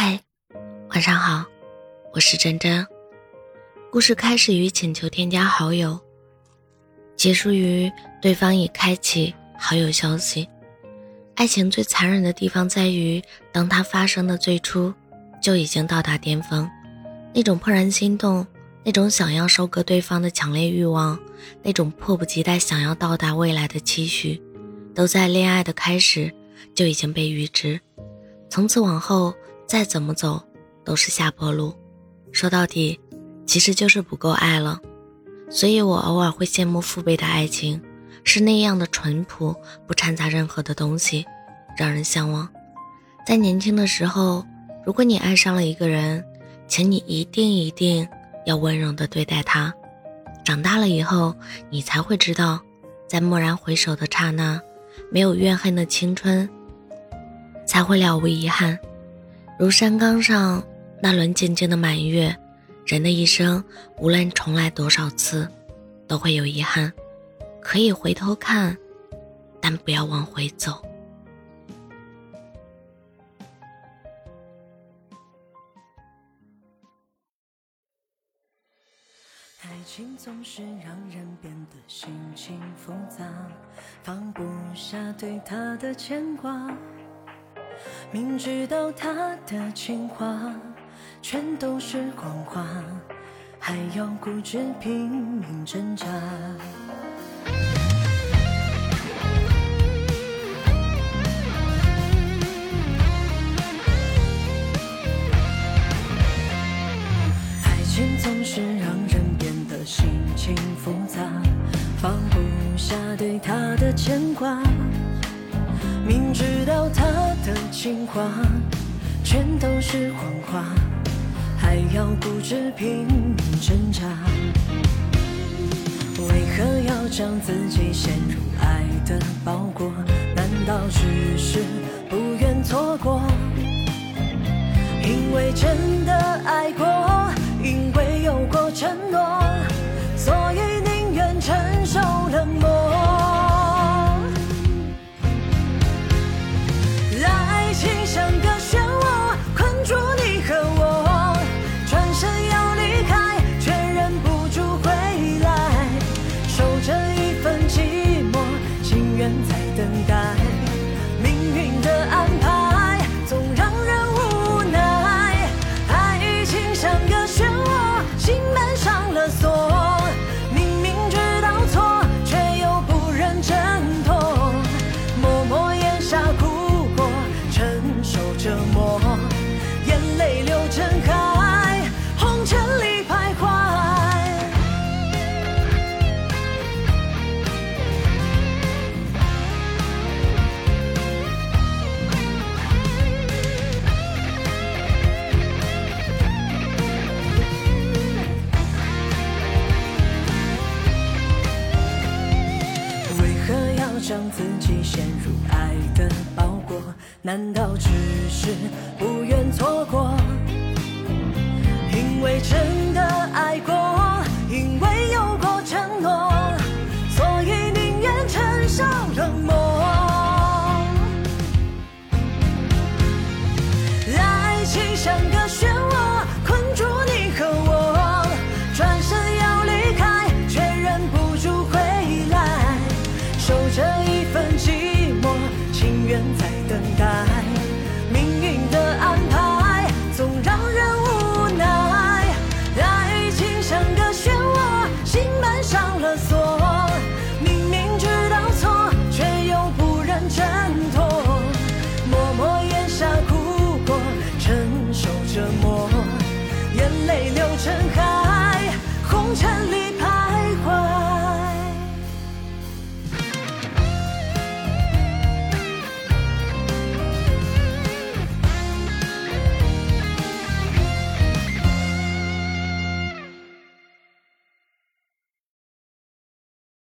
嗨，晚上好，我是真真。故事开始于请求添加好友，结束于对方已开启好友消息。爱情最残忍的地方在于，当它发生的最初就已经到达巅峰，那种怦然心动，那种想要收割对方的强烈欲望，那种迫不及待想要到达未来的期许，都在恋爱的开始就已经被预知。从此往后，再怎么走都是下坡路。说到底，其实就是不够爱了。所以我偶尔会羡慕父辈的爱情，是那样的淳朴，不掺杂任何的东西，让人向往。在年轻的时候，如果你爱上了一个人，请你一定一定要温柔的对待他。长大了以后，你才会知道，在蓦然回首的刹那，没有怨恨的青春。才会了无遗憾，如山岗上那轮静静的满月。人的一生，无论重来多少次，都会有遗憾。可以回头看，但不要往回走。爱情总是让人变得心情复杂，放不下对他的牵挂。明知道他的情话全都是谎话，还要固执拼命挣扎。爱情总是让人变得心情复杂，放不下对他的牵挂。明知道他的情话全都是谎话，还要固执拼命挣扎。为何要将自己陷入爱的包裹？难道只是不愿错过？因为真的爱过，自己陷入爱的包裹，难道只是不愿错过？因为真的爱过，因为有过承诺，所以宁愿承受冷漠。爱情像个漩这一份寂寞情愿在等待命运的安排。